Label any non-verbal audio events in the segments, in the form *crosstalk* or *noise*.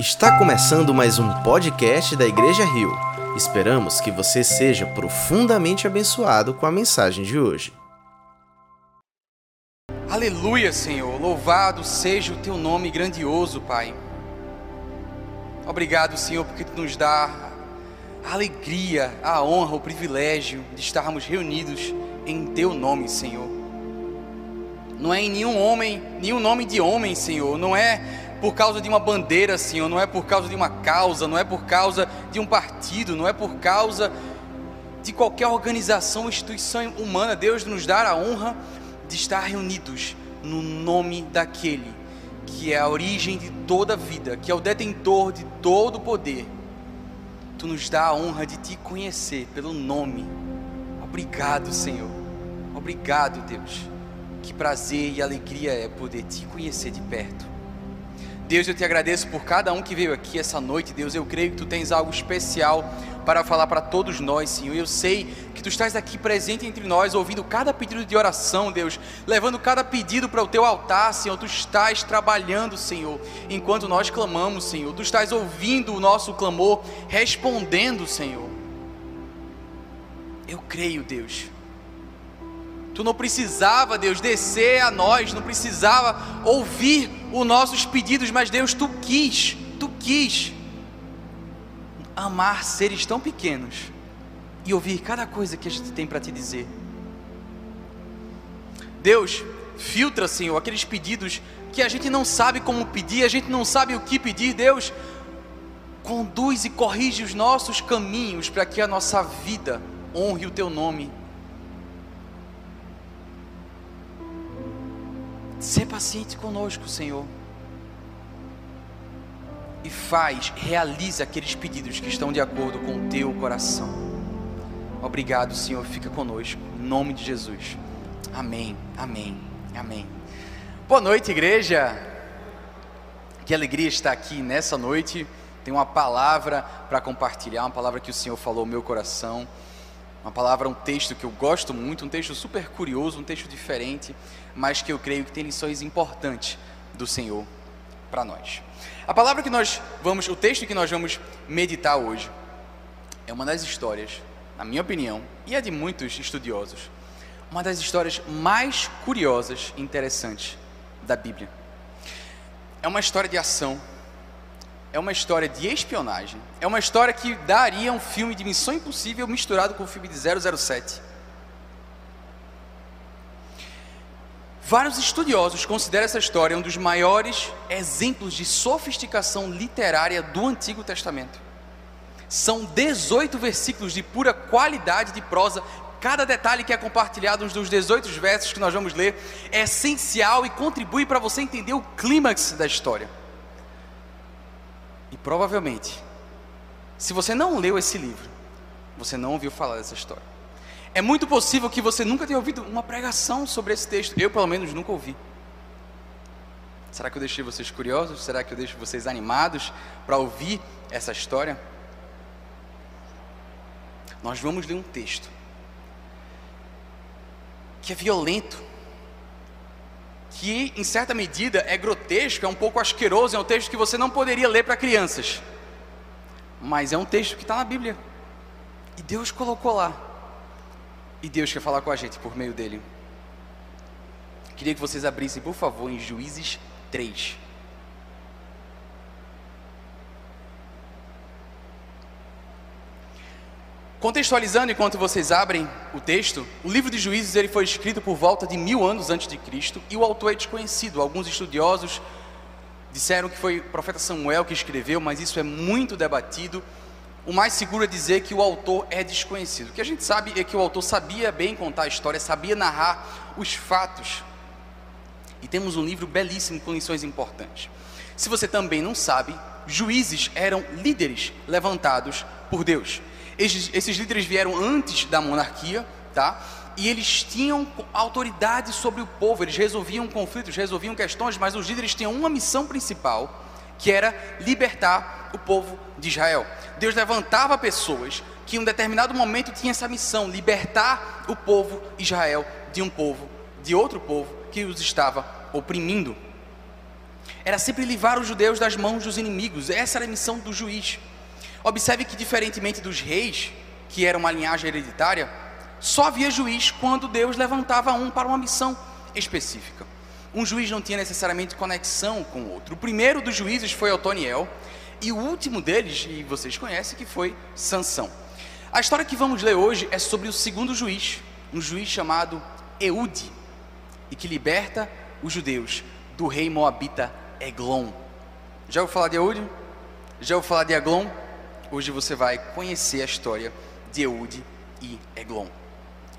Está começando mais um podcast da Igreja Rio. Esperamos que você seja profundamente abençoado com a mensagem de hoje. Aleluia, Senhor. Louvado seja o teu nome grandioso, Pai. Obrigado, Senhor, porque tu nos dá a alegria, a honra, o privilégio de estarmos reunidos em teu nome, Senhor. Não é em nenhum homem, nenhum nome de homem, Senhor. Não é por causa de uma bandeira, Senhor, não é por causa de uma causa, não é por causa de um partido, não é por causa de qualquer organização, instituição humana. Deus nos dá a honra de estar reunidos no nome daquele que é a origem de toda vida, que é o detentor de todo o poder. Tu nos dá a honra de te conhecer pelo nome. Obrigado, Senhor. Obrigado, Deus. Que prazer e alegria é poder te conhecer de perto. Deus, eu te agradeço por cada um que veio aqui essa noite. Deus, eu creio que tu tens algo especial para falar para todos nós, Senhor. Eu sei que tu estás aqui presente entre nós, ouvindo cada pedido de oração, Deus, levando cada pedido para o teu altar, Senhor. Tu estás trabalhando, Senhor, enquanto nós clamamos, Senhor. Tu estás ouvindo o nosso clamor, respondendo, Senhor. Eu creio, Deus Tu não precisava, Deus, descer a nós, não precisava ouvir os nossos pedidos, mas Deus, tu quis, tu quis amar seres tão pequenos e ouvir cada coisa que a gente tem para te dizer. Deus, filtra, Senhor, aqueles pedidos que a gente não sabe como pedir, a gente não sabe o que pedir, Deus, conduz e corrige os nossos caminhos para que a nossa vida honre o teu nome Ser paciente conosco, Senhor. E faz, realiza aqueles pedidos que estão de acordo com o teu coração. Obrigado, Senhor. Fica conosco. Em nome de Jesus. Amém. Amém. Amém. Boa noite, igreja. Que alegria estar aqui nessa noite. Tem uma palavra para compartilhar, uma palavra que o Senhor falou no meu coração. Uma palavra, um texto que eu gosto muito, um texto super curioso, um texto diferente, mas que eu creio que tem lições importantes do Senhor para nós. A palavra que nós vamos, o texto que nós vamos meditar hoje, é uma das histórias, na minha opinião, e é de muitos estudiosos, uma das histórias mais curiosas e interessantes da Bíblia. É uma história de ação, é uma história de espionagem, é uma história que daria um filme de Missão Impossível misturado com o filme de 007. Vários estudiosos consideram essa história um dos maiores exemplos de sofisticação literária do Antigo Testamento. São 18 versículos de pura qualidade de prosa. Cada detalhe que é compartilhado nos 18 versos que nós vamos ler é essencial e contribui para você entender o clímax da história. E provavelmente, se você não leu esse livro, você não ouviu falar dessa história. É muito possível que você nunca tenha ouvido uma pregação sobre esse texto. Eu, pelo menos, nunca ouvi. Será que eu deixei vocês curiosos? Será que eu deixo vocês animados para ouvir essa história? Nós vamos ler um texto que é violento, que em certa medida é grotesco, é um pouco asqueroso, é um texto que você não poderia ler para crianças, mas é um texto que está na Bíblia, e Deus colocou lá, e Deus quer falar com a gente por meio dele. Queria que vocês abrissem, por favor, em Juízes 3. Contextualizando enquanto vocês abrem o texto, o livro de Juízes ele foi escrito por volta de mil anos antes de Cristo e o autor é desconhecido. Alguns estudiosos disseram que foi o profeta Samuel que escreveu, mas isso é muito debatido. O mais seguro é dizer que o autor é desconhecido. O que a gente sabe é que o autor sabia bem contar a história, sabia narrar os fatos. E temos um livro belíssimo com lições importantes. Se você também não sabe, juízes eram líderes levantados por Deus. Esses, esses líderes vieram antes da monarquia, tá? E eles tinham autoridade sobre o povo, eles resolviam conflitos, resolviam questões, mas os líderes tinham uma missão principal, que era libertar o povo de Israel. Deus levantava pessoas que em um determinado momento tinham essa missão, libertar o povo Israel de um povo, de outro povo que os estava oprimindo. era sempre livrar os judeus das mãos dos inimigos. Essa era a missão do juiz. Observe que, diferentemente dos reis, que era uma linhagem hereditária, só havia juiz quando Deus levantava um para uma missão específica. Um juiz não tinha necessariamente conexão com o outro. O primeiro dos juízes foi Otoniel, e o último deles, e vocês conhecem, que foi Sansão. A história que vamos ler hoje é sobre o segundo juiz, um juiz chamado Eude, e que liberta os judeus do rei moabita Eglon. Já ouviu falar de Eude? Já ouviu falar de Eglon? Hoje você vai conhecer a história de Eude e Eglon.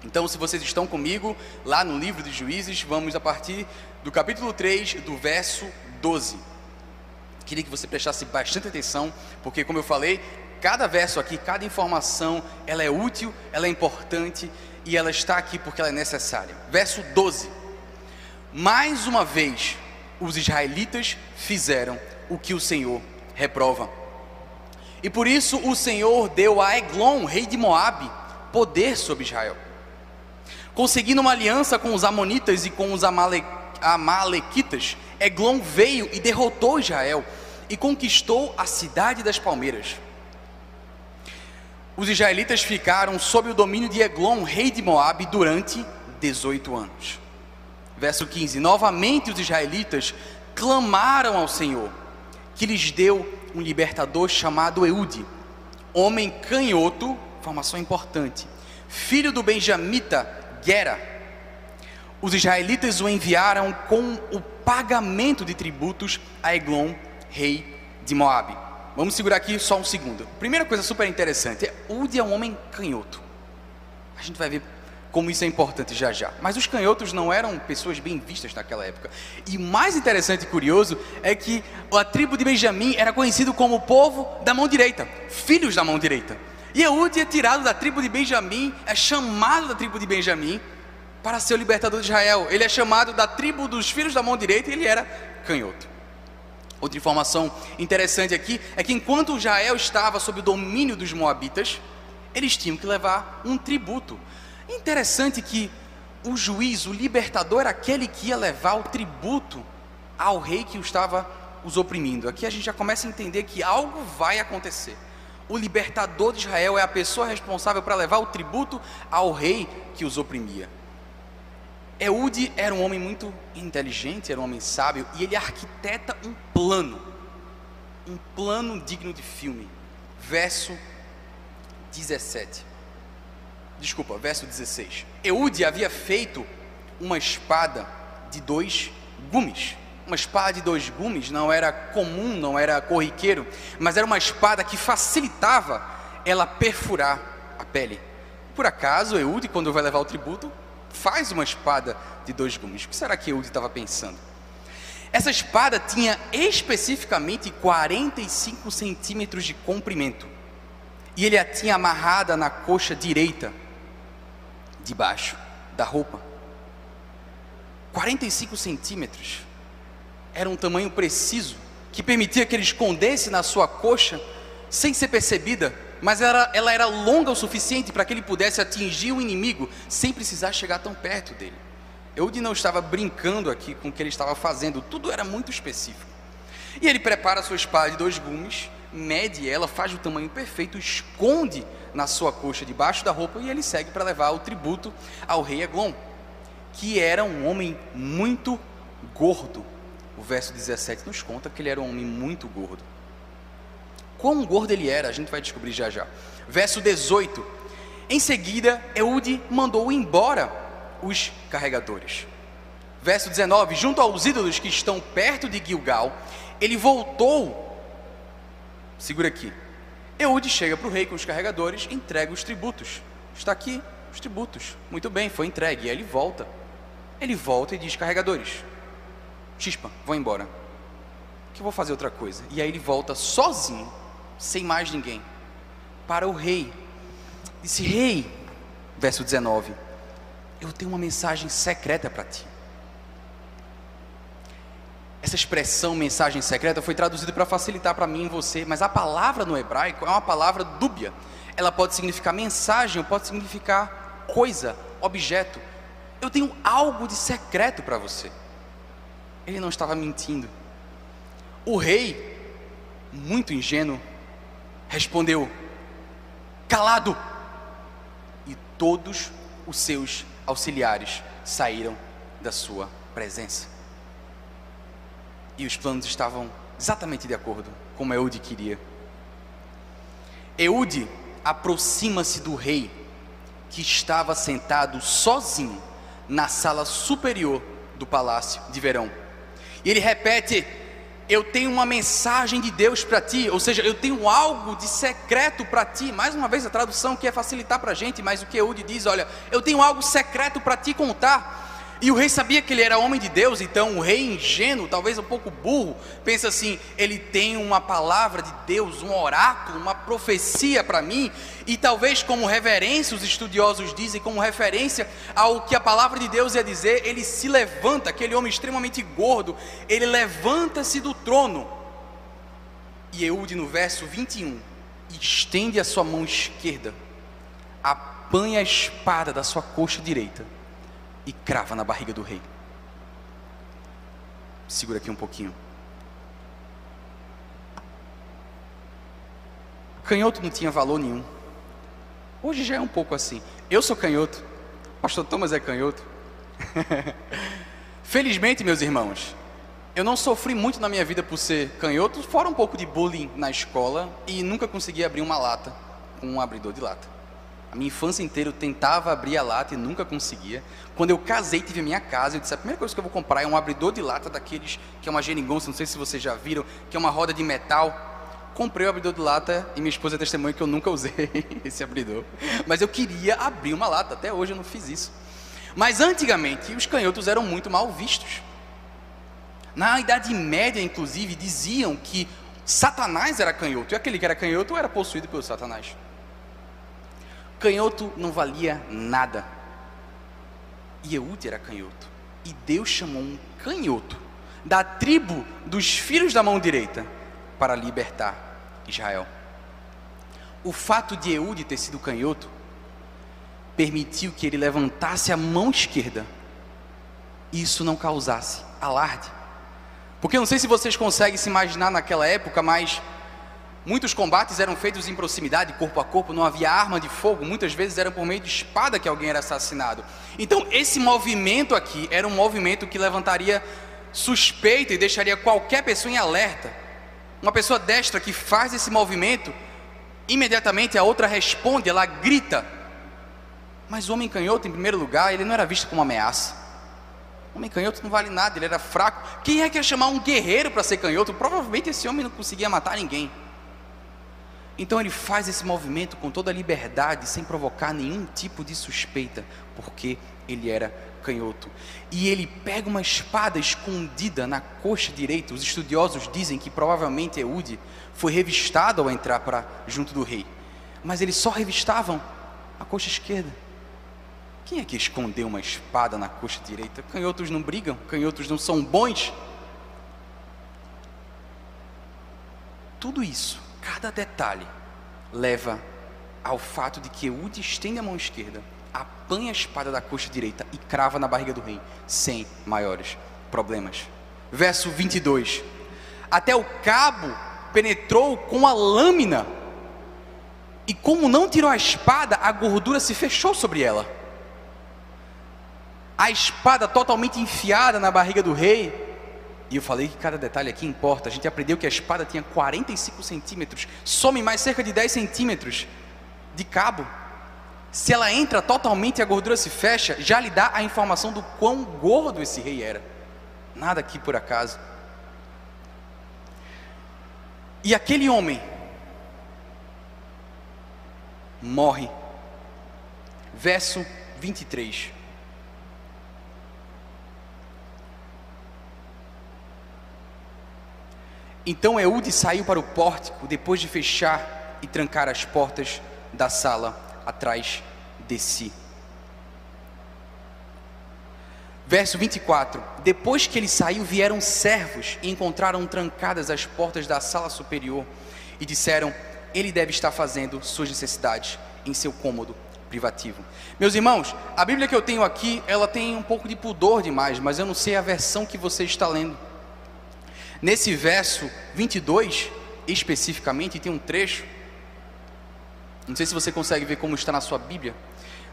Então, se vocês estão comigo lá no livro de Juízes, vamos a partir do capítulo 3, do verso 12. Queria que você prestasse bastante atenção, porque como eu falei, cada verso aqui, cada informação, ela é útil, ela é importante e ela está aqui porque ela é necessária. Verso 12. Mais uma vez, os israelitas fizeram o que o Senhor reprova. E por isso o Senhor deu a Eglon, rei de Moabe, poder sobre Israel. Conseguindo uma aliança com os amonitas e com os amale, amalequitas, Eglon veio e derrotou Israel e conquistou a cidade das palmeiras. Os israelitas ficaram sob o domínio de Eglon, rei de Moabe, durante 18 anos. Verso 15: Novamente os israelitas clamaram ao Senhor, que lhes deu um libertador chamado Eude, homem canhoto, informação importante, filho do benjamita Gera. Os israelitas o enviaram com o pagamento de tributos a Eglon, rei de Moabe. Vamos segurar aqui só um segundo. Primeira coisa super interessante, Ude é um homem canhoto. A gente vai ver como isso é importante já já. Mas os canhotos não eram pessoas bem vistas naquela época. E mais interessante e curioso é que a tribo de Benjamim era conhecido como o povo da mão direita, filhos da mão direita. E Eude é tirado da tribo de Benjamim, é chamado da tribo de Benjamim para ser o libertador de Israel. Ele é chamado da tribo dos filhos da mão direita e ele era canhoto. Outra informação interessante aqui é que enquanto Israel estava sob o domínio dos moabitas, eles tinham que levar um tributo. Interessante que o juiz, o libertador, era aquele que ia levar o tributo ao rei que o estava os oprimindo. Aqui a gente já começa a entender que algo vai acontecer. O libertador de Israel é a pessoa responsável para levar o tributo ao rei que os oprimia. Eude era um homem muito inteligente, era um homem sábio, e ele arquiteta um plano, um plano digno de filme. Verso 17. Desculpa, verso 16. Eude havia feito uma espada de dois gumes. Uma espada de dois gumes não era comum, não era corriqueiro, mas era uma espada que facilitava ela perfurar a pele. Por acaso, Eude, quando vai levar o tributo, faz uma espada de dois gumes. O que será que Eude estava pensando? Essa espada tinha especificamente 45 centímetros de comprimento. E ele a tinha amarrada na coxa direita, debaixo da roupa. 45 centímetros. Era um tamanho preciso que permitia que ele escondesse na sua coxa sem ser percebida mas ela, era longa o suficiente para que ele pudesse atingir o inimigo sem precisar chegar tão perto dele. Eude não estava brincando aqui com o que ele estava fazendo, tudo era muito específico. E ele prepara sua espada de dois gumes, mede ela, faz o tamanho perfeito, esconde na sua coxa debaixo da roupa e ele segue para levar o tributo ao rei Eglon, que era um homem muito gordo. O verso 17 nos conta que ele era um homem muito gordo. Quão gordo ele era, a gente vai descobrir já já. Verso 18. Em seguida, Eude mandou embora os carregadores. Verso 19: Junto aos ídolos que estão perto de Gilgal, ele voltou. Segura aqui. Eude chega para o rei com os carregadores, entrega os tributos. Está aqui os tributos. Muito bem, foi entregue. E aí ele volta. Ele volta e diz: carregadores, chispa, vou embora. Que eu vou fazer outra coisa. E aí ele volta sozinho sem mais ninguém, para o rei. Disse: Rei, verso 19, eu tenho uma mensagem secreta para ti. Essa expressão mensagem secreta foi traduzida para facilitar para mim e você, mas a palavra no hebraico é uma palavra dúbia. Ela pode significar mensagem, pode significar coisa, objeto. Eu tenho algo de secreto para você. Ele não estava mentindo. O rei, muito ingênuo, respondeu: Calado! E todos os seus auxiliares saíram da sua presença. E os planos estavam exatamente de acordo como Eude queria. Eude aproxima-se do rei, que estava sentado sozinho na sala superior do palácio de verão. E ele repete: Eu tenho uma mensagem de Deus para ti, ou seja, eu tenho algo de secreto para ti. Mais uma vez a tradução que é facilitar para a gente, mas o que Eude diz: Olha, eu tenho algo secreto para te contar. E o rei sabia que ele era homem de Deus, então o rei ingênuo, talvez um pouco burro, pensa assim: ele tem uma palavra de Deus, um oráculo, uma profecia para mim, e talvez como reverência, os estudiosos dizem, como referência ao que a palavra de Deus ia dizer, ele se levanta, aquele homem extremamente gordo, ele levanta-se do trono. E Eude, no verso 21, estende a sua mão esquerda, apanha a espada da sua coxa direita e crava na barriga do rei. Segura aqui um pouquinho. Canhoto não tinha valor nenhum. Hoje já é um pouco assim. Eu sou canhoto. Pastor Thomas é canhoto. *laughs* Felizmente, meus irmãos, eu não sofri muito na minha vida por ser canhoto, fora um pouco de bullying na escola e nunca consegui abrir uma lata com um abridor de lata. A minha infância inteira eu tentava abrir a lata e nunca conseguia. Quando eu casei, tive a minha casa, eu disse: a primeira coisa que eu vou comprar é um abridor de lata daqueles que é uma geringonça, não sei se vocês já viram, que é uma roda de metal. Comprei o abridor de lata e minha esposa é testemunha que eu nunca usei *laughs* esse abridor. Mas eu queria abrir uma lata, até hoje eu não fiz isso. Mas antigamente os canhotos eram muito mal vistos. Na Idade Média, inclusive, diziam que Satanás era canhoto, e aquele que era canhoto era possuído pelo Satanás. Canhoto não valia nada. E Eude era canhoto. E Deus chamou um canhoto da tribo dos filhos da mão direita para libertar Israel. O fato de Eude ter sido canhoto permitiu que ele levantasse a mão esquerda e isso não causasse alarde. Porque eu não sei se vocês conseguem se imaginar naquela época, mas Muitos combates eram feitos em proximidade, corpo a corpo, não havia arma de fogo, muitas vezes era por meio de espada que alguém era assassinado. Então, esse movimento aqui era um movimento que levantaria suspeita e deixaria qualquer pessoa em alerta. Uma pessoa destra que faz esse movimento, imediatamente a outra responde, ela grita. Mas o homem canhoto, em primeiro lugar, ele não era visto como ameaça. O homem canhoto não vale nada, ele era fraco. Quem é que ia chamar um guerreiro para ser canhoto? Provavelmente esse homem não conseguia matar ninguém. Então ele faz esse movimento com toda a liberdade, sem provocar nenhum tipo de suspeita, porque ele era canhoto. E ele pega uma espada escondida na coxa direita. Os estudiosos dizem que provavelmente Eude foi revistado ao entrar para junto do rei. Mas eles só revistavam a coxa esquerda. Quem é que escondeu uma espada na coxa direita? Canhotos não brigam, canhotos não são bons. Tudo isso Cada detalhe leva ao fato de que Eude estende a mão esquerda, apanha a espada da coxa direita e crava na barriga do rei, sem maiores problemas. Verso 22. Até o cabo penetrou com a lâmina, e como não tirou a espada, a gordura se fechou sobre ela. A espada totalmente enfiada na barriga do rei, e eu falei que cada detalhe aqui importa. A gente aprendeu que a espada tinha 45 centímetros, some mais cerca de 10 centímetros de cabo. Se ela entra totalmente e a gordura se fecha, já lhe dá a informação do quão gordo esse rei era. Nada aqui por acaso. E aquele homem morre. Verso 23. Então Eude saiu para o pórtico depois de fechar e trancar as portas da sala atrás de si. Verso 24: Depois que ele saiu, vieram servos e encontraram trancadas as portas da sala superior e disseram: Ele deve estar fazendo suas necessidades em seu cômodo privativo. Meus irmãos, a Bíblia que eu tenho aqui, ela tem um pouco de pudor demais, mas eu não sei a versão que você está lendo. Nesse verso 22, especificamente, tem um trecho, não sei se você consegue ver como está na sua Bíblia,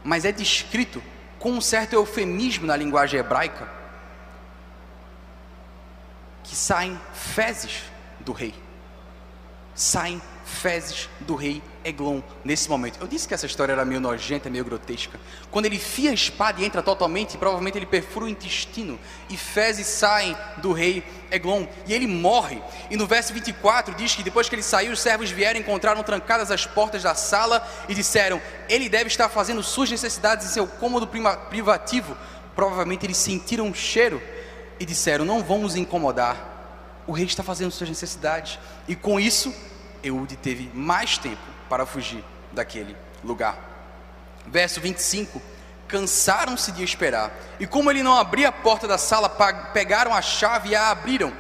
mas é descrito com um certo eufemismo na linguagem hebraica, que saem fezes do rei. Saem fezes do rei Eglon nesse momento. Eu disse que essa história era meio nojenta, meio grotesca. Quando ele fia a espada e entra totalmente, provavelmente ele perfura o intestino e fezes saem do rei Eglon e ele morre. E no verso 24 diz que depois que ele saiu, os servos vieram e encontraram trancadas as portas da sala e disseram: Ele deve estar fazendo suas necessidades em seu cômodo privativo. Provavelmente eles sentiram um cheiro e disseram: Não vamos incomodar. O rei está fazendo suas necessidades. E com isso, Eude teve mais tempo para fugir daquele lugar. Verso 25: Cansaram-se de esperar, e como ele não abria a porta da sala, pegaram a chave e a abriram,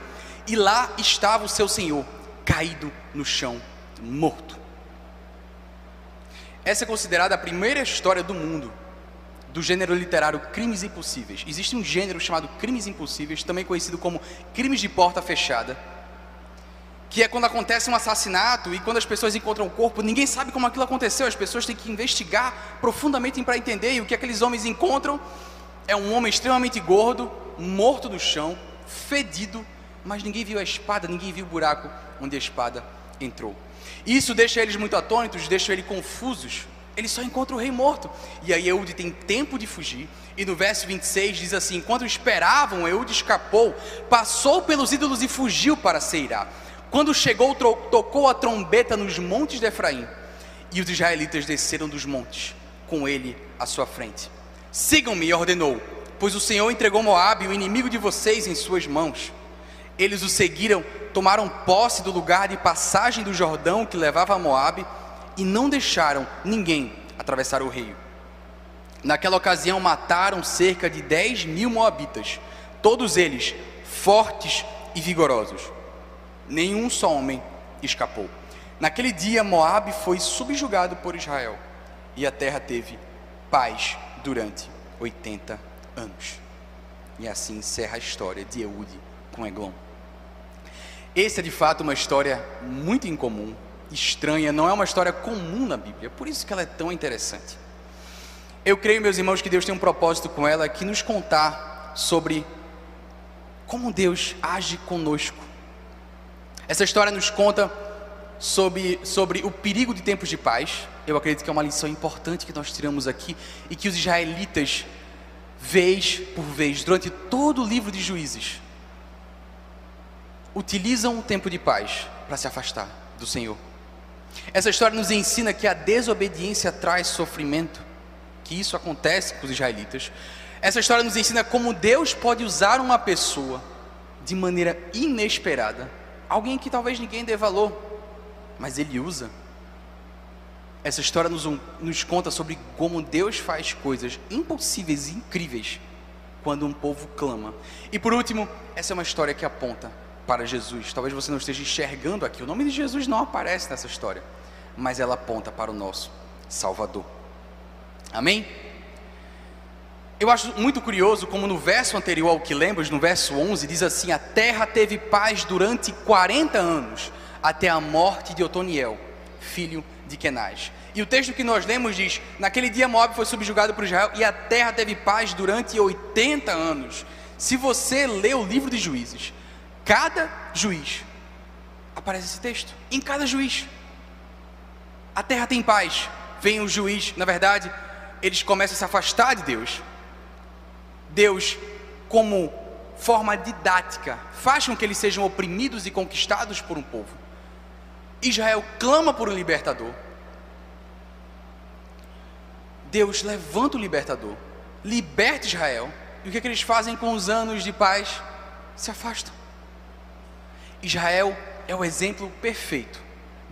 e lá estava o seu senhor, caído no chão, morto. Essa é considerada a primeira história do mundo do gênero literário Crimes Impossíveis. Existe um gênero chamado Crimes Impossíveis, também conhecido como Crimes de Porta Fechada que é quando acontece um assassinato e quando as pessoas encontram o corpo, ninguém sabe como aquilo aconteceu, as pessoas têm que investigar profundamente para entender, e o que aqueles homens encontram é um homem extremamente gordo, morto no chão, fedido, mas ninguém viu a espada, ninguém viu o buraco onde a espada entrou. Isso deixa eles muito atônitos, deixa eles confusos. Eles só encontram o rei morto. E aí Eude tem tempo de fugir. E no verso 26 diz assim: Enquanto esperavam, Eude escapou, passou pelos ídolos e fugiu para Seirá. Quando chegou, tocou a trombeta nos montes de Efraim, e os israelitas desceram dos montes, com ele à sua frente. Sigam-me, ordenou, pois o Senhor entregou Moabe, o inimigo de vocês, em suas mãos. Eles o seguiram, tomaram posse do lugar de passagem do Jordão que levava a Moabe, e não deixaram ninguém atravessar o rio. Naquela ocasião mataram cerca de 10 mil moabitas, todos eles fortes e vigorosos nenhum só homem escapou. Naquele dia, Moabe foi subjugado por Israel e a terra teve paz durante 80 anos. E assim encerra a história de Eude com Eglon. Essa é de fato uma história muito incomum, estranha, não é uma história comum na Bíblia, por isso que ela é tão interessante. Eu creio, meus irmãos, que Deus tem um propósito com ela que nos contar sobre como Deus age conosco essa história nos conta sobre, sobre o perigo de tempos de paz. Eu acredito que é uma lição importante que nós tiramos aqui e que os israelitas, vez por vez, durante todo o livro de Juízes, utilizam o tempo de paz para se afastar do Senhor. Essa história nos ensina que a desobediência traz sofrimento, que isso acontece com os israelitas. Essa história nos ensina como Deus pode usar uma pessoa de maneira inesperada alguém que talvez ninguém dê valor, mas ele usa. Essa história nos, nos conta sobre como Deus faz coisas impossíveis e incríveis quando um povo clama. E por último, essa é uma história que aponta para Jesus. Talvez você não esteja enxergando aqui, o nome de Jesus não aparece nessa história, mas ela aponta para o nosso Salvador. Amém? Eu acho muito curioso como no verso anterior ao que lembras, no verso 11, diz assim: A terra teve paz durante 40 anos, até a morte de Otoniel, filho de Kenaz. E o texto que nós lemos diz: Naquele dia Moab foi subjugado por Israel e a terra teve paz durante 80 anos. Se você lê o livro de juízes, cada juiz, aparece esse texto, em cada juiz. A terra tem paz. Vem o juiz, na verdade, eles começam a se afastar de Deus Deus, como forma didática, faz com que eles sejam oprimidos e conquistados por um povo. Israel clama por um libertador. Deus levanta o libertador, liberta Israel. E o que, é que eles fazem com os anos de paz? Se afastam. Israel é o exemplo perfeito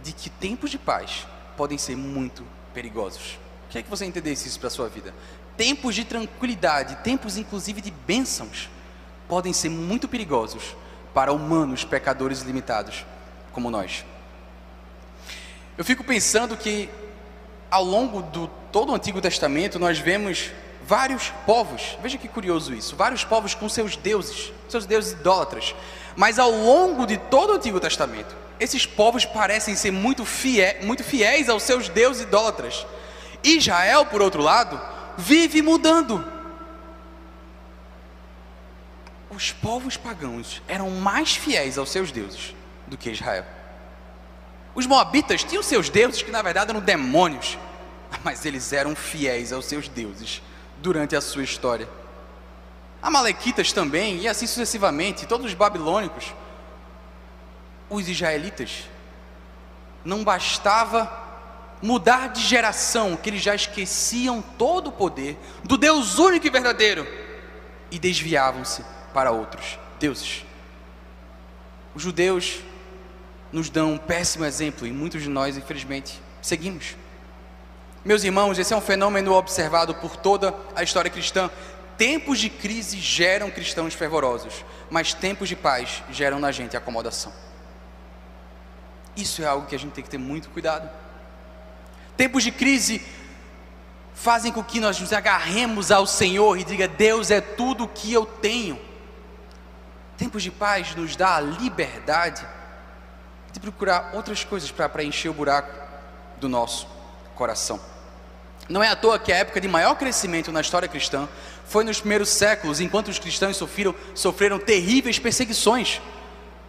de que tempos de paz podem ser muito perigosos. Queria que você entendesse isso para a sua vida tempos de tranquilidade, tempos inclusive de bênçãos, podem ser muito perigosos para humanos pecadores limitados como nós. Eu fico pensando que ao longo do todo o Antigo Testamento nós vemos vários povos, veja que curioso isso, vários povos com seus deuses, seus deuses idólatras. Mas ao longo de todo o Antigo Testamento, esses povos parecem ser muito, fiéis, muito fiéis aos seus deuses idólatras. Israel, por outro lado, vive mudando. Os povos pagãos eram mais fiéis aos seus deuses do que Israel. Os moabitas tinham seus deuses que na verdade eram demônios, *laughs* mas eles eram fiéis aos seus deuses durante a sua história. Amalequitas também, e assim sucessivamente, todos os babilônicos, os israelitas, não bastava mudar de geração, que eles já esqueciam todo o poder do Deus único e verdadeiro e desviavam-se para outros deuses. Os judeus nos dão um péssimo exemplo e muitos de nós, infelizmente, seguimos. Meus irmãos, esse é um fenômeno observado por toda a história cristã. Tempos de crise geram cristãos fervorosos, mas tempos de paz geram na gente acomodação. Isso é algo que a gente tem que ter muito cuidado. Tempos de crise fazem com que nós nos agarremos ao Senhor e diga: Deus é tudo o que eu tenho. Tempos de paz nos dá a liberdade de procurar outras coisas para preencher o buraco do nosso coração. Não é à toa que a época de maior crescimento na história cristã foi nos primeiros séculos, enquanto os cristãos sofreram, sofreram terríveis perseguições.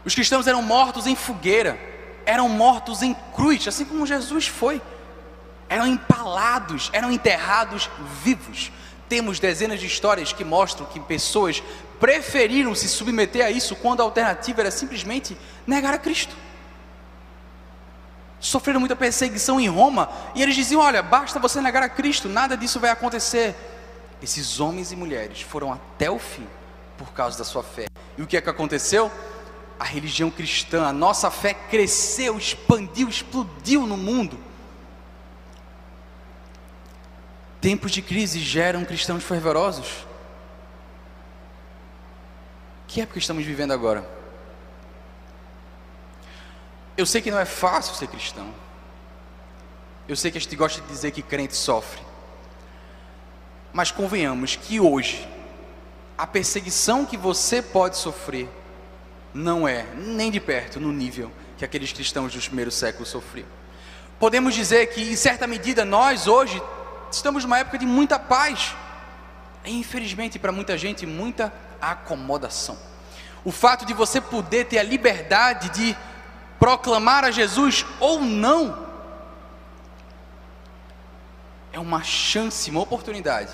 Os cristãos eram mortos em fogueira, eram mortos em cruz, assim como Jesus foi. Eram empalados, eram enterrados vivos. Temos dezenas de histórias que mostram que pessoas preferiram se submeter a isso quando a alternativa era simplesmente negar a Cristo sofreram muita perseguição em Roma, e eles diziam: Olha, basta você negar a Cristo, nada disso vai acontecer. Esses homens e mulheres foram até o fim por causa da sua fé. E o que é que aconteceu? A religião cristã, a nossa fé cresceu, expandiu, explodiu no mundo. Tempos de crise geram cristãos fervorosos. Que época estamos vivendo agora? Eu sei que não é fácil ser cristão. Eu sei que a gente gosta de dizer que crente sofre. Mas convenhamos que hoje, a perseguição que você pode sofrer não é nem de perto no nível que aqueles cristãos dos primeiros séculos sofriam. Podemos dizer que, em certa medida, nós hoje estamos numa época de muita paz. E, infelizmente, para muita gente, muita acomodação. O fato de você poder ter a liberdade de proclamar a Jesus ou não, é uma chance, uma oportunidade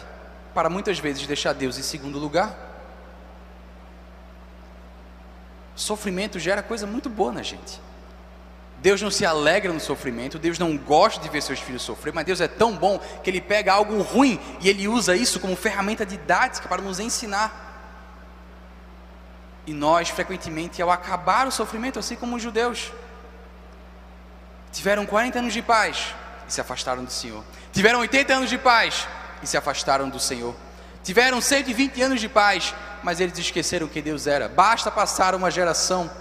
para muitas vezes deixar Deus em segundo lugar. Sofrimento gera coisa muito boa na gente. Deus não se alegra no sofrimento, Deus não gosta de ver seus filhos sofrer, mas Deus é tão bom que Ele pega algo ruim e Ele usa isso como ferramenta didática para nos ensinar. E nós, frequentemente, ao acabar o sofrimento, assim como os judeus, tiveram 40 anos de paz e se afastaram do Senhor. Tiveram 80 anos de paz e se afastaram do Senhor. Tiveram 120 anos de paz, mas eles esqueceram que Deus era. Basta passar uma geração,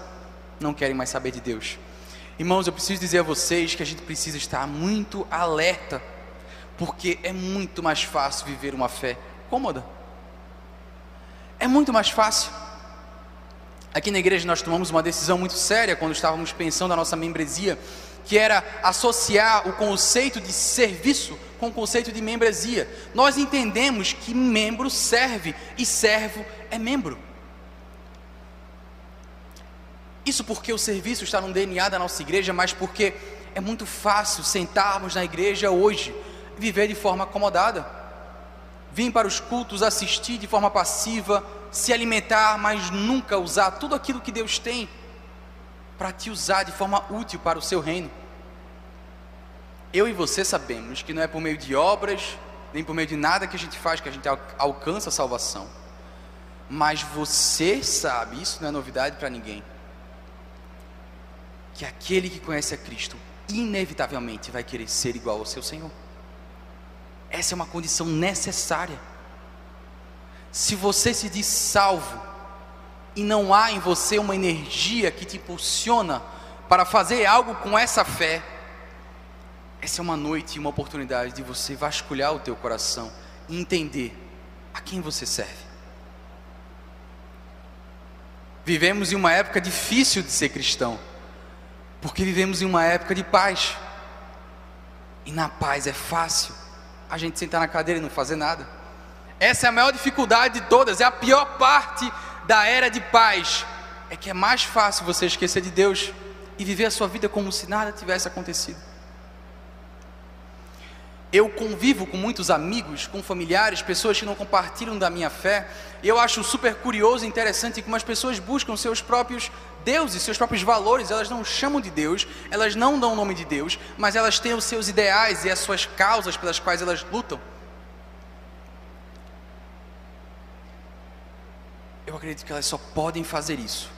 não querem mais saber de Deus. Irmãos, eu preciso dizer a vocês que a gente precisa estar muito alerta, porque é muito mais fácil viver uma fé cômoda. É muito mais fácil. Aqui na igreja nós tomamos uma decisão muito séria quando estávamos pensando na nossa membresia, que era associar o conceito de serviço com o conceito de membresia. Nós entendemos que membro serve e servo é membro. Isso porque o serviço está no DNA da nossa igreja, mas porque é muito fácil sentarmos na igreja hoje e viver de forma acomodada. Vir para os cultos, assistir de forma passiva, se alimentar, mas nunca usar tudo aquilo que Deus tem para te usar de forma útil para o seu reino. Eu e você sabemos que não é por meio de obras, nem por meio de nada que a gente faz que a gente alcança a salvação. Mas você sabe, isso não é novidade para ninguém, que aquele que conhece a Cristo inevitavelmente vai querer ser igual ao seu Senhor. Essa é uma condição necessária. Se você se diz salvo e não há em você uma energia que te impulsiona para fazer algo com essa fé, essa é uma noite e uma oportunidade de você vasculhar o teu coração e entender A quem você serve? Vivemos em uma época difícil de ser cristão, porque vivemos em uma época de paz. E na paz é fácil a gente sentar na cadeira e não fazer nada. Essa é a maior dificuldade de todas, é a pior parte da era de paz. É que é mais fácil você esquecer de Deus e viver a sua vida como se nada tivesse acontecido. Eu convivo com muitos amigos, com familiares, pessoas que não compartilham da minha fé. Eu acho super curioso e interessante como as pessoas buscam seus próprios deuses, seus próprios valores. Elas não chamam de Deus, elas não dão o nome de Deus, mas elas têm os seus ideais e as suas causas pelas quais elas lutam. Eu acredito que elas só podem fazer isso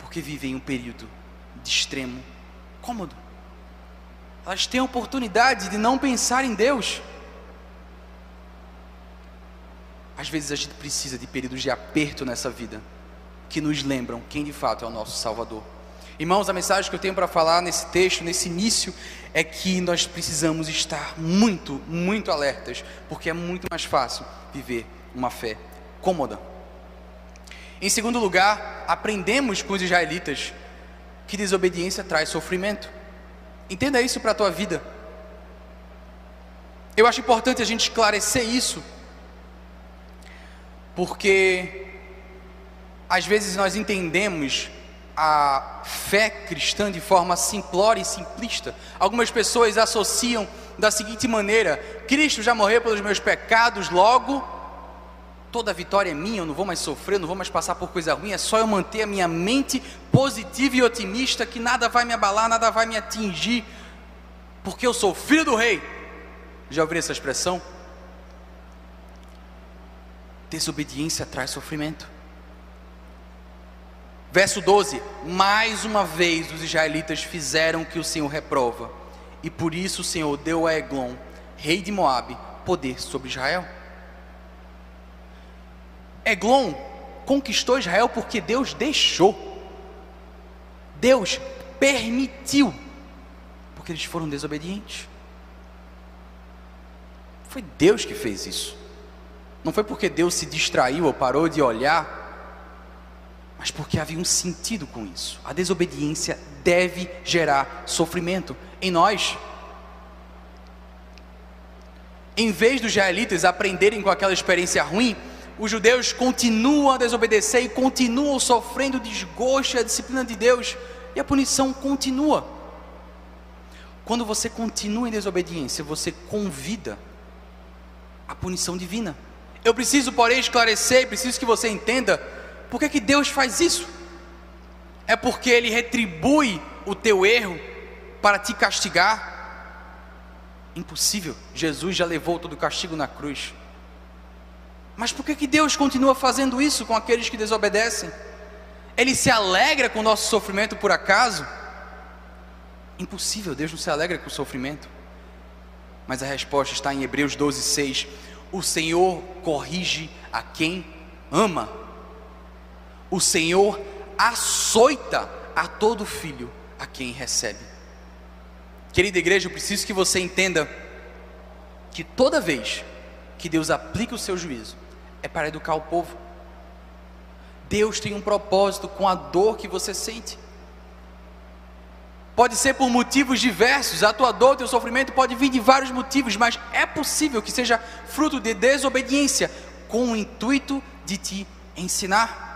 porque vivem um período de extremo cômodo elas têm a oportunidade de não pensar em Deus. Às vezes a gente precisa de períodos de aperto nessa vida, que nos lembram quem de fato é o nosso Salvador. Irmãos, a mensagem que eu tenho para falar nesse texto, nesse início, é que nós precisamos estar muito, muito alertas, porque é muito mais fácil viver uma fé cômoda. Em segundo lugar, aprendemos com os israelitas que desobediência traz sofrimento. Entenda isso para a tua vida. Eu acho importante a gente esclarecer isso, porque às vezes nós entendemos a fé cristã de forma simplória e simplista. Algumas pessoas associam da seguinte maneira: Cristo já morreu pelos meus pecados, logo toda vitória é minha, eu não vou mais sofrer, não vou mais passar por coisa ruim, é só eu manter a minha mente positiva e otimista que nada vai me abalar, nada vai me atingir, porque eu sou filho do rei. Já ouviram essa expressão? Desobediência traz sofrimento. Verso 12: Mais uma vez os israelitas fizeram o que o Senhor reprova, e por isso o Senhor deu a Eglon, rei de Moabe, poder sobre Israel. Eglon conquistou Israel porque Deus deixou. Deus permitiu, porque eles foram desobedientes. Foi Deus que fez isso. Não foi porque Deus se distraiu ou parou de olhar, mas porque havia um sentido com isso. A desobediência deve gerar sofrimento em nós. Em vez dos israelitas aprenderem com aquela experiência ruim, os judeus continuam a desobedecer e continuam sofrendo desgosto e a disciplina de Deus, e a punição continua. Quando você continua em desobediência, você convida a punição divina. Eu preciso, porém, esclarecer, preciso que você entenda por que, que Deus faz isso. É porque Ele retribui o teu erro para te castigar. Impossível, Jesus já levou todo o castigo na cruz. Mas por que, que Deus continua fazendo isso com aqueles que desobedecem? Ele se alegra com o nosso sofrimento por acaso? Impossível, Deus não se alegra com o sofrimento. Mas a resposta está em Hebreus 12, 6. O Senhor corrige a quem ama. O Senhor açoita a todo filho a quem recebe. Querida igreja, eu preciso que você entenda que toda vez que Deus aplica o seu juízo, é para educar o povo. Deus tem um propósito com a dor que você sente. Pode ser por motivos diversos, a tua dor, teu sofrimento pode vir de vários motivos, mas é possível que seja fruto de desobediência, com o intuito de te ensinar.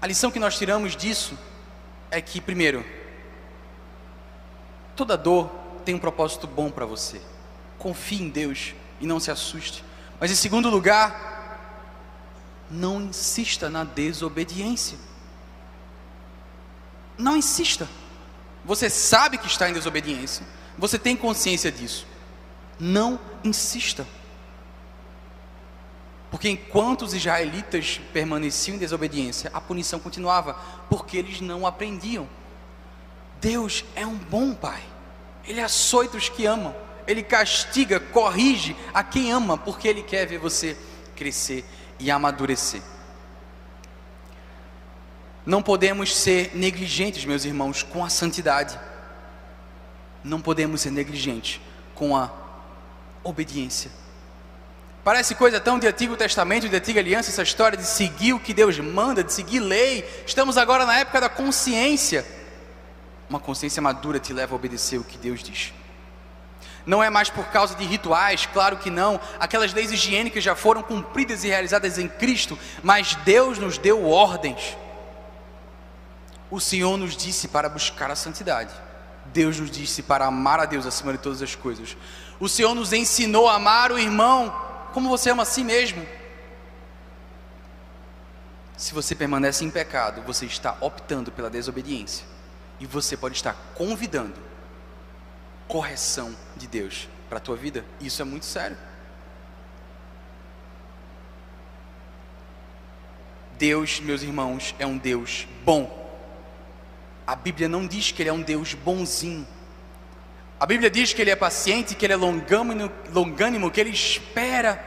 A lição que nós tiramos disso é que, primeiro, toda dor tem um propósito bom para você. Confie em Deus e não se assuste. Mas em segundo lugar, não insista na desobediência. Não insista. Você sabe que está em desobediência. Você tem consciência disso. Não insista. Porque enquanto os israelitas permaneciam em desobediência, a punição continuava, porque eles não aprendiam. Deus é um bom pai. Ele açoita os que amam. Ele castiga, corrige a quem ama, porque Ele quer ver você crescer e amadurecer. Não podemos ser negligentes, meus irmãos, com a santidade. Não podemos ser negligentes com a obediência. Parece coisa tão de Antigo Testamento, de Antiga Aliança, essa história de seguir o que Deus manda, de seguir lei. Estamos agora na época da consciência. Uma consciência madura te leva a obedecer o que Deus diz. Não é mais por causa de rituais, claro que não. Aquelas leis higiênicas já foram cumpridas e realizadas em Cristo, mas Deus nos deu ordens. O Senhor nos disse para buscar a santidade. Deus nos disse para amar a Deus acima de todas as coisas. O Senhor nos ensinou a amar o irmão como você ama a si mesmo. Se você permanece em pecado, você está optando pela desobediência. E você pode estar convidando correção de Deus para a tua vida. Isso é muito sério. Deus, meus irmãos, é um Deus bom. A Bíblia não diz que Ele é um Deus bonzinho. A Bíblia diz que Ele é paciente, que Ele é longânimo, longânimo que Ele espera,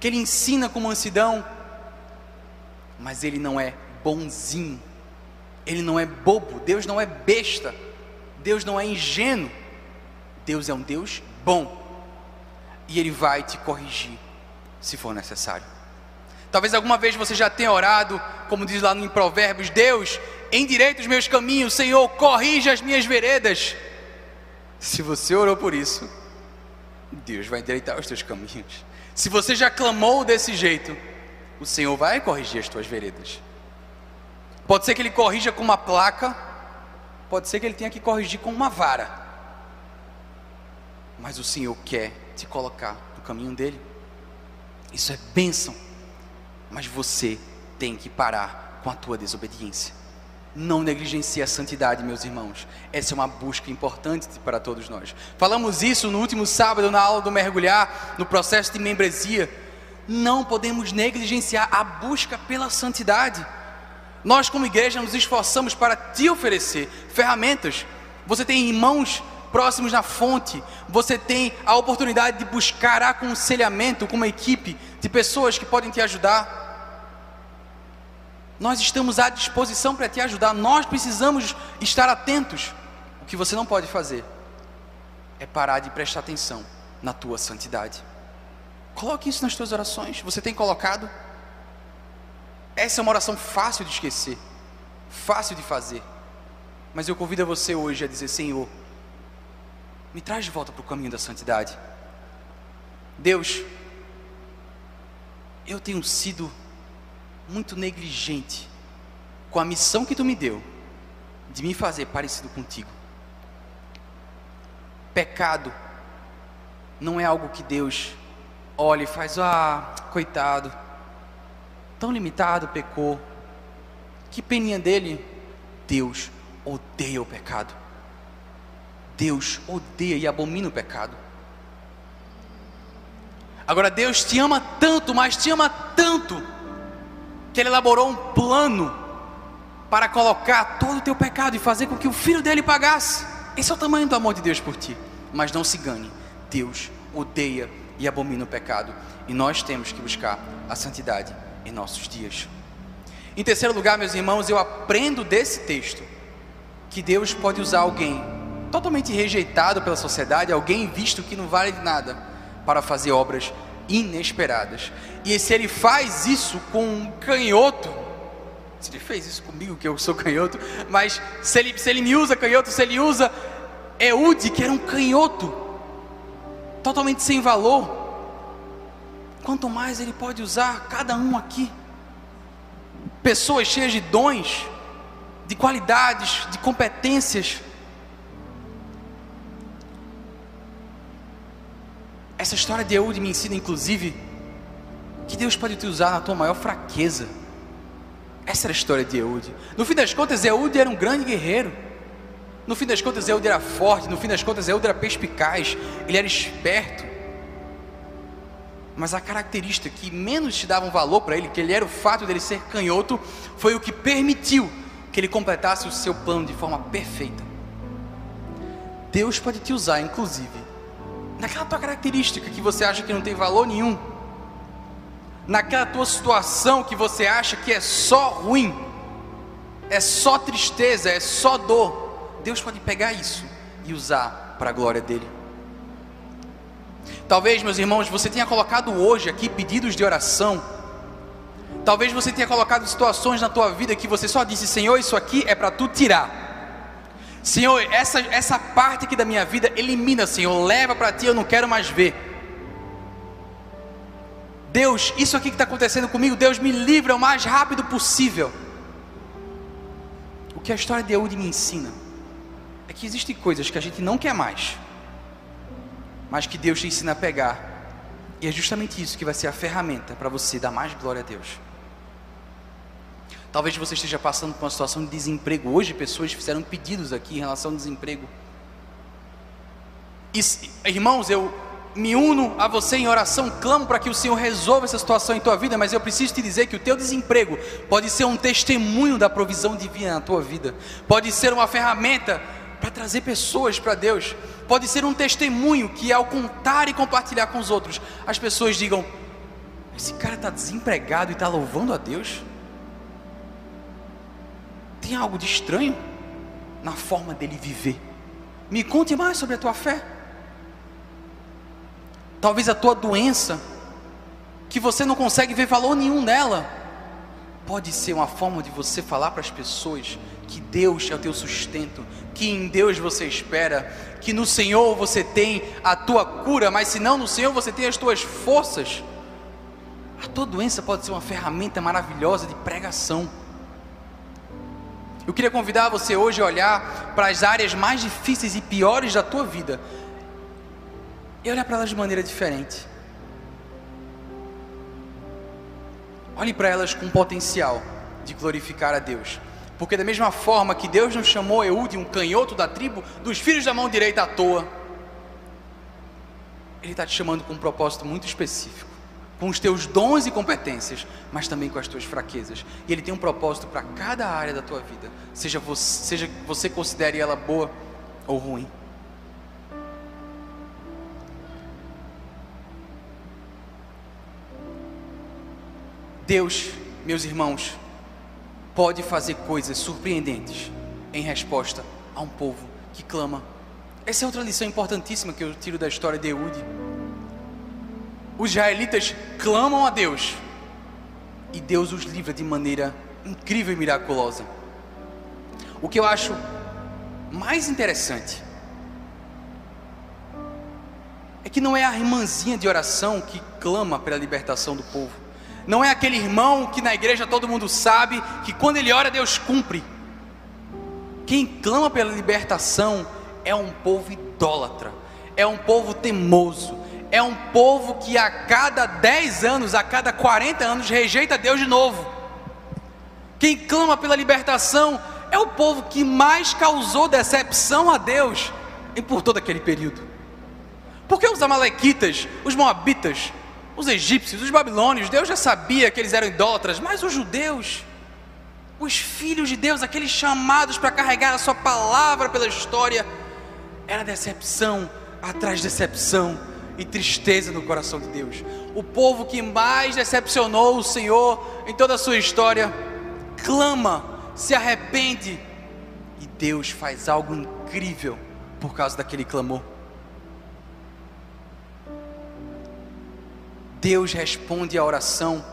que Ele ensina com mansidão. Mas Ele não é bonzinho. Ele não é bobo. Deus não é besta. Deus não é ingênuo. Deus é um Deus bom. E Ele vai te corrigir se for necessário. Talvez alguma vez você já tenha orado, como diz lá em Provérbios: Deus, endireita os meus caminhos, Senhor, corrija as minhas veredas. Se você orou por isso, Deus vai endireitar os teus caminhos. Se você já clamou desse jeito, o Senhor vai corrigir as tuas veredas. Pode ser que Ele corrija com uma placa, pode ser que Ele tenha que corrigir com uma vara mas o Senhor quer te colocar no caminho dele. Isso é bênção, mas você tem que parar com a tua desobediência. Não negligencie a santidade, meus irmãos. Essa é uma busca importante para todos nós. Falamos isso no último sábado na aula do mergulhar, no processo de membresia. Não podemos negligenciar a busca pela santidade. Nós, como igreja, nos esforçamos para te oferecer ferramentas. Você tem irmãos próximos na fonte, você tem a oportunidade de buscar aconselhamento com uma equipe de pessoas que podem te ajudar. Nós estamos à disposição para te ajudar, nós precisamos estar atentos. O que você não pode fazer é parar de prestar atenção na tua santidade. Coloque isso nas tuas orações. Você tem colocado? Essa é uma oração fácil de esquecer, fácil de fazer. Mas eu convido você hoje a dizer: Senhor, me traz de volta para o caminho da santidade. Deus, eu tenho sido muito negligente com a missão que tu me deu de me fazer parecido contigo. Pecado não é algo que Deus olha e faz, ah, coitado, tão limitado pecou. Que peninha dele? Deus odeia o pecado. Deus odeia e abomina o pecado. Agora, Deus te ama tanto, mas te ama tanto, que Ele elaborou um plano para colocar todo o teu pecado e fazer com que o filho dele pagasse. Esse é o tamanho do amor de Deus por ti. Mas não se engane, Deus odeia e abomina o pecado, e nós temos que buscar a santidade em nossos dias. Em terceiro lugar, meus irmãos, eu aprendo desse texto que Deus pode usar alguém totalmente rejeitado pela sociedade, alguém visto que não vale de nada, para fazer obras inesperadas. E se ele faz isso com um canhoto, se ele fez isso comigo, que eu sou canhoto, mas se ele, se ele me usa canhoto, se ele usa Eude, que era um canhoto, totalmente sem valor, quanto mais ele pode usar cada um aqui. Pessoas cheias de dons, de qualidades, de competências, Essa história de Eude me ensina, inclusive, que Deus pode te usar na tua maior fraqueza. Essa era a história de Eude. No fim das contas, Eude era um grande guerreiro. No fim das contas, Eude era forte. No fim das contas, Eude era perspicaz. Ele era esperto. Mas a característica que menos te dava um valor para ele, que ele era o fato dele ser canhoto, foi o que permitiu que ele completasse o seu plano de forma perfeita. Deus pode te usar, inclusive, naquela tua característica que você acha que não tem valor nenhum, naquela tua situação que você acha que é só ruim, é só tristeza, é só dor, Deus pode pegar isso e usar para a glória dele. Talvez, meus irmãos, você tenha colocado hoje aqui pedidos de oração. Talvez você tenha colocado situações na tua vida que você só disse: Senhor, isso aqui é para tu tirar. Senhor, essa, essa parte aqui da minha vida, elimina, Senhor, leva para ti, eu não quero mais ver. Deus, isso aqui que está acontecendo comigo, Deus me livra o mais rápido possível. O que a história de Eude me ensina é que existem coisas que a gente não quer mais, mas que Deus te ensina a pegar, e é justamente isso que vai ser a ferramenta para você dar mais glória a Deus. Talvez você esteja passando por uma situação de desemprego. Hoje, pessoas fizeram pedidos aqui em relação ao desemprego. E, irmãos, eu me uno a você em oração, clamo para que o Senhor resolva essa situação em tua vida, mas eu preciso te dizer que o teu desemprego pode ser um testemunho da provisão divina na tua vida, pode ser uma ferramenta para trazer pessoas para Deus, pode ser um testemunho que ao contar e compartilhar com os outros, as pessoas digam: esse cara está desempregado e está louvando a Deus. Tem algo de estranho na forma dele viver. Me conte mais sobre a tua fé. Talvez a tua doença, que você não consegue ver valor nenhum nela, pode ser uma forma de você falar para as pessoas que Deus é o teu sustento, que em Deus você espera, que no Senhor você tem a tua cura, mas se não no Senhor você tem as tuas forças. A tua doença pode ser uma ferramenta maravilhosa de pregação. Eu queria convidar você hoje a olhar para as áreas mais difíceis e piores da tua vida e olhar para elas de maneira diferente. Olhe para elas com potencial de glorificar a Deus. Porque da mesma forma que Deus não chamou Eude, um canhoto da tribo, dos filhos da mão direita à toa, Ele está te chamando com um propósito muito específico com os teus dons e competências, mas também com as tuas fraquezas. E Ele tem um propósito para cada área da tua vida, seja você, seja você considere ela boa ou ruim. Deus, meus irmãos, pode fazer coisas surpreendentes em resposta a um povo que clama. Essa é outra lição importantíssima que eu tiro da história de Eude os israelitas clamam a Deus e Deus os livra de maneira incrível e miraculosa. O que eu acho mais interessante é que não é a irmãzinha de oração que clama pela libertação do povo. Não é aquele irmão que na igreja todo mundo sabe que quando ele ora Deus cumpre. Quem clama pela libertação é um povo idólatra, é um povo temoso, é um povo que a cada 10 anos, a cada 40 anos, rejeita Deus de novo. Quem clama pela libertação é o povo que mais causou decepção a Deus em por todo aquele período. Porque os amalequitas, os moabitas, os egípcios, os babilônios, Deus já sabia que eles eram idólatras, mas os judeus, os filhos de Deus, aqueles chamados para carregar a sua palavra pela história, era decepção atrás de decepção e tristeza no coração de Deus. O povo que mais decepcionou o Senhor em toda a sua história clama, se arrepende e Deus faz algo incrível por causa daquele clamor. Deus responde à oração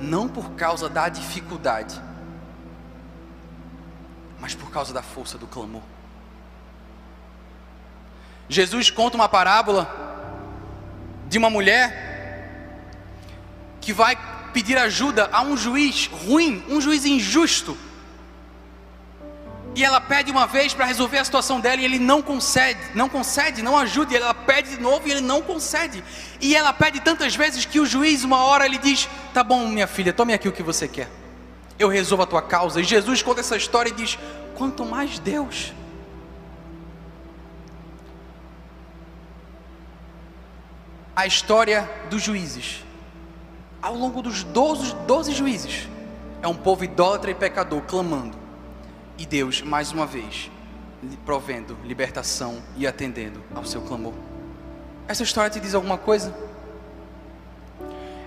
não por causa da dificuldade, mas por causa da força do clamor. Jesus conta uma parábola de uma mulher que vai pedir ajuda a um juiz ruim, um juiz injusto. E ela pede uma vez para resolver a situação dela e ele não concede, não concede, não ajuda. E ela pede de novo e ele não concede. E ela pede tantas vezes que o juiz, uma hora, ele diz: Tá bom, minha filha, tome aqui o que você quer. Eu resolvo a tua causa. E Jesus conta essa história e diz: Quanto mais Deus. A história dos juízes. Ao longo dos 12, 12 juízes, é um povo idólatra e pecador clamando. E Deus, mais uma vez, provendo libertação e atendendo ao seu clamor. Essa história te diz alguma coisa?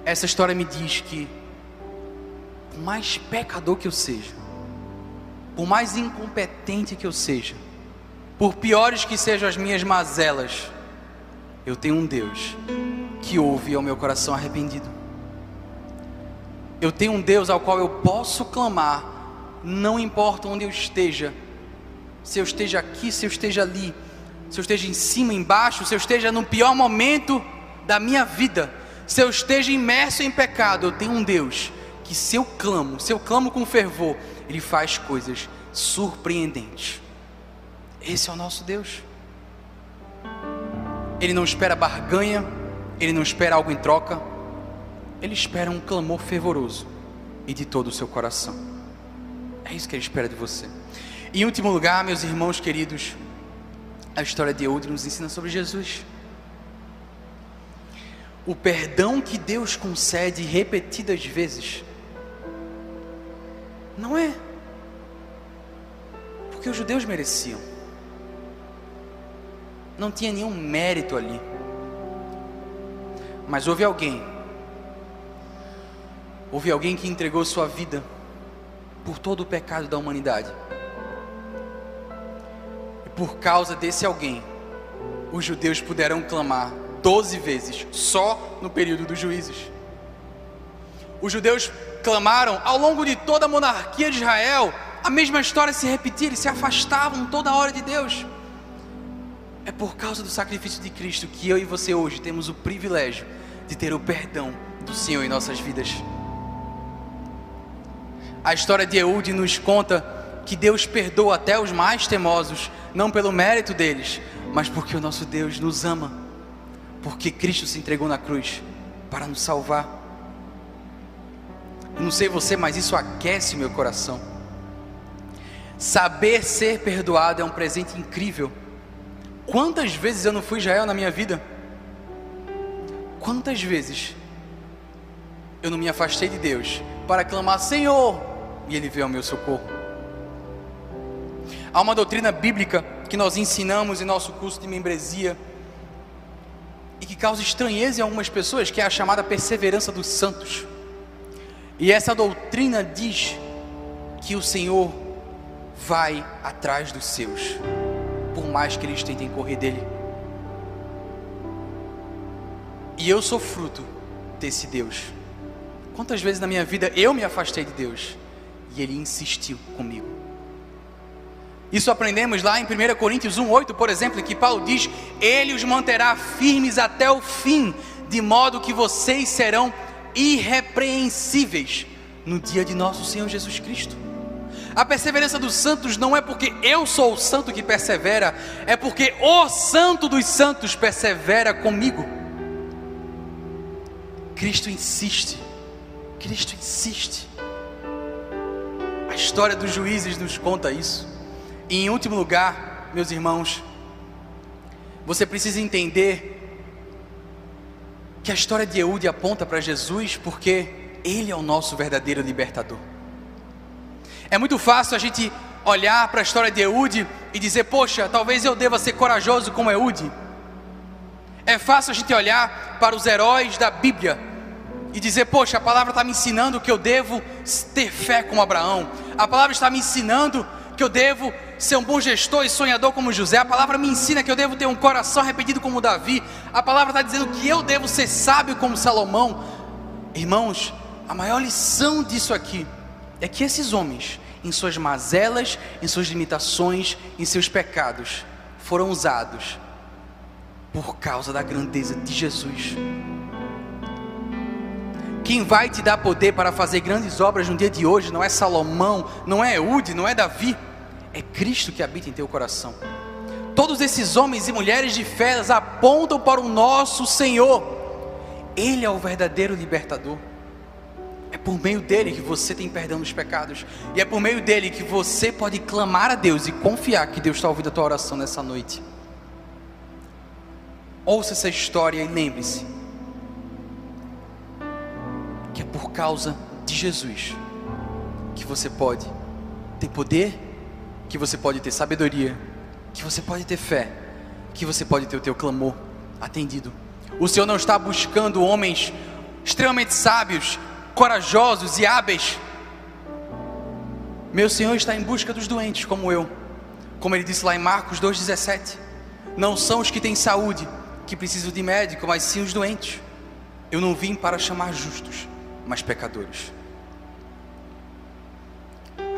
Essa história me diz que, por mais pecador que eu seja, por mais incompetente que eu seja, por piores que sejam as minhas mazelas, eu tenho um Deus que ouve ao meu coração arrependido. Eu tenho um Deus ao qual eu posso clamar, não importa onde eu esteja, se eu esteja aqui, se eu esteja ali, se eu esteja em cima, embaixo, se eu esteja no pior momento da minha vida, se eu esteja imerso em pecado, eu tenho um Deus que, se eu clamo, se eu clamo com fervor, Ele faz coisas surpreendentes. Esse é o nosso Deus. Ele não espera barganha, ele não espera algo em troca, ele espera um clamor fervoroso e de todo o seu coração. É isso que ele espera de você. Em último lugar, meus irmãos queridos, a história de Eude nos ensina sobre Jesus. O perdão que Deus concede repetidas vezes não é porque os judeus mereciam não tinha nenhum mérito ali. Mas houve alguém, houve alguém que entregou sua vida por todo o pecado da humanidade. E por causa desse alguém, os judeus puderam clamar doze vezes, só no período dos juízes. Os judeus clamaram ao longo de toda a monarquia de Israel, a mesma história se repetia, eles se afastavam toda hora de Deus. É por causa do sacrifício de Cristo que eu e você hoje temos o privilégio de ter o perdão do Senhor em nossas vidas. A história de Eude nos conta que Deus perdoa até os mais temosos, não pelo mérito deles, mas porque o nosso Deus nos ama, porque Cristo se entregou na cruz para nos salvar. Eu não sei você, mas isso aquece meu coração. Saber ser perdoado é um presente incrível Quantas vezes eu não fui Israel na minha vida? Quantas vezes eu não me afastei de Deus para clamar Senhor e Ele veio ao meu socorro? Há uma doutrina bíblica que nós ensinamos em nosso curso de membresia e que causa estranheza em algumas pessoas, que é a chamada perseverança dos santos. E essa doutrina diz que o Senhor vai atrás dos seus por mais que eles tentem correr dele. E eu sou fruto desse Deus. Quantas vezes na minha vida eu me afastei de Deus e Ele insistiu comigo? Isso aprendemos lá em 1 Coríntios 1,8, por exemplo, em que Paulo diz: Ele os manterá firmes até o fim, de modo que vocês serão irrepreensíveis no dia de nosso Senhor Jesus Cristo. A perseverança dos santos não é porque eu sou o santo que persevera, é porque o santo dos santos persevera comigo. Cristo insiste, Cristo insiste. A história dos juízes nos conta isso. E em último lugar, meus irmãos, você precisa entender que a história de Eude aponta para Jesus porque ele é o nosso verdadeiro libertador. É muito fácil a gente olhar para a história de Eude e dizer, poxa, talvez eu deva ser corajoso como Eude. É fácil a gente olhar para os heróis da Bíblia e dizer, poxa, a palavra está me ensinando que eu devo ter fé como Abraão. A palavra está me ensinando que eu devo ser um bom gestor e sonhador como José. A palavra me ensina que eu devo ter um coração arrependido como Davi. A palavra está dizendo que eu devo ser sábio como Salomão. Irmãos, a maior lição disso aqui é que esses homens, em suas mazelas, em suas limitações, em seus pecados, foram usados por causa da grandeza de Jesus. Quem vai te dar poder para fazer grandes obras no dia de hoje não é Salomão, não é Eude, não é Davi, é Cristo que habita em teu coração. Todos esses homens e mulheres de fé apontam para o nosso Senhor. Ele é o verdadeiro libertador. Por meio dele que você tem perdão dos pecados. E é por meio dele que você pode clamar a Deus e confiar que Deus está ouvindo a tua oração nessa noite. Ouça essa história e lembre-se que é por causa de Jesus que você pode ter poder, que você pode ter sabedoria, que você pode ter fé, que você pode ter o teu clamor atendido. O Senhor não está buscando homens extremamente sábios corajosos e hábeis. Meu Senhor está em busca dos doentes, como eu. Como ele disse lá em Marcos 2,17. Não são os que têm saúde que precisam de médico, mas sim os doentes. Eu não vim para chamar justos, mas pecadores.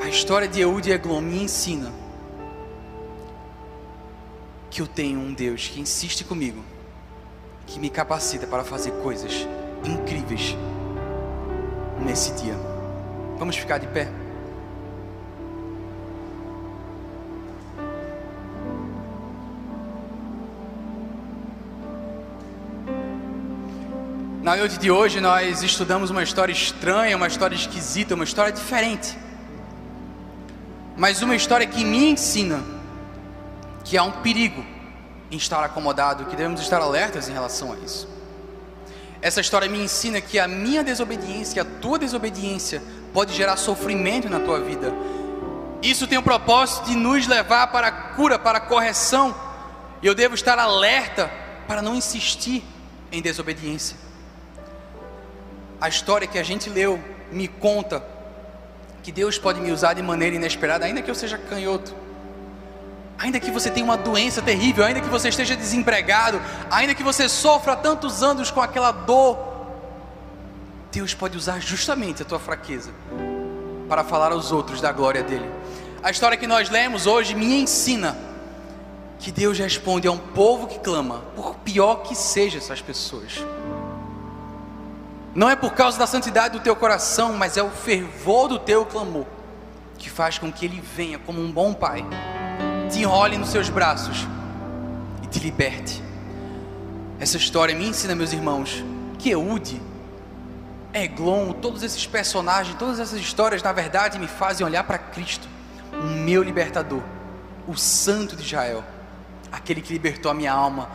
A história de Eude e Eglon me ensina que eu tenho um Deus que insiste comigo, que me capacita para fazer coisas incríveis nesse dia. Vamos ficar de pé? Na noite de hoje nós estudamos uma história estranha, uma história esquisita, uma história diferente. Mas uma história que me ensina que há um perigo em estar acomodado, que devemos estar alertas em relação a isso. Essa história me ensina que a minha desobediência, a tua desobediência, pode gerar sofrimento na tua vida. Isso tem o propósito de nos levar para a cura, para a correção. E eu devo estar alerta para não insistir em desobediência. A história que a gente leu me conta que Deus pode me usar de maneira inesperada, ainda que eu seja canhoto, ainda que você tenha uma doença terrível, ainda que você esteja desempregado, ainda que você sofra tantos anos com aquela dor, Deus pode usar justamente a tua fraqueza para falar aos outros da glória dele. A história que nós lemos hoje me ensina que Deus responde a um povo que clama, por pior que sejam essas pessoas. Não é por causa da santidade do teu coração, mas é o fervor do teu clamor que faz com que ele venha como um bom pai, te enrole nos seus braços e te liberte. Essa história me ensina, meus irmãos, que Eude, Eglon, todos esses personagens, todas essas histórias, na verdade, me fazem olhar para Cristo, o meu libertador, o Santo de Israel, aquele que libertou a minha alma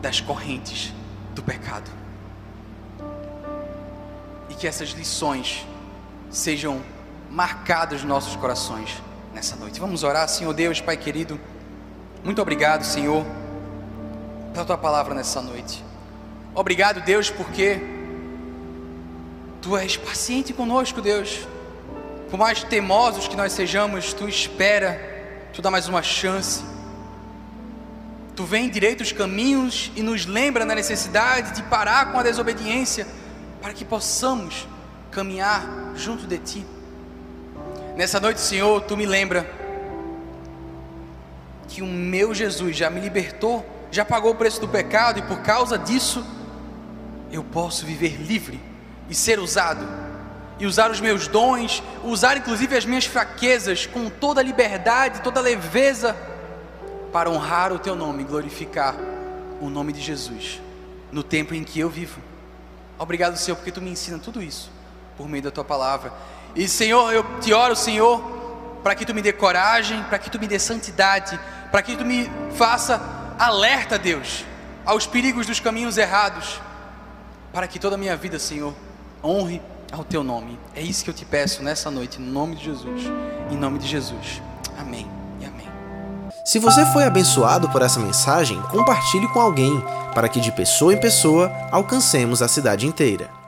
das correntes do pecado e que essas lições sejam marcadas nos nossos corações nessa noite. Vamos orar, Senhor Deus, Pai querido. Muito obrigado, Senhor, pela tua palavra nessa noite. Obrigado, Deus, porque tu és paciente conosco, Deus. Por mais teimosos que nós sejamos, tu espera, tu dá mais uma chance. Tu vem direito os caminhos e nos lembra na necessidade de parar com a desobediência para que possamos caminhar junto de Ti. Nessa noite, Senhor, Tu me lembra que o meu Jesus já me libertou, já pagou o preço do pecado e por causa disso eu posso viver livre e ser usado e usar os meus dons, usar inclusive as minhas fraquezas com toda a liberdade, toda a leveza para honrar o teu nome, glorificar o nome de Jesus no tempo em que eu vivo. Obrigado, Senhor, porque tu me ensina tudo isso por meio da tua palavra. E, Senhor, eu te oro, Senhor, para que tu me dê coragem, para que tu me dê santidade, para que tu me faça alerta, Deus, aos perigos dos caminhos errados, para que toda a minha vida, Senhor, honre ao teu nome. É isso que eu te peço nessa noite, em nome de Jesus. Em nome de Jesus. Amém e amém. Se você foi abençoado por essa mensagem, compartilhe com alguém, para que de pessoa em pessoa alcancemos a cidade inteira.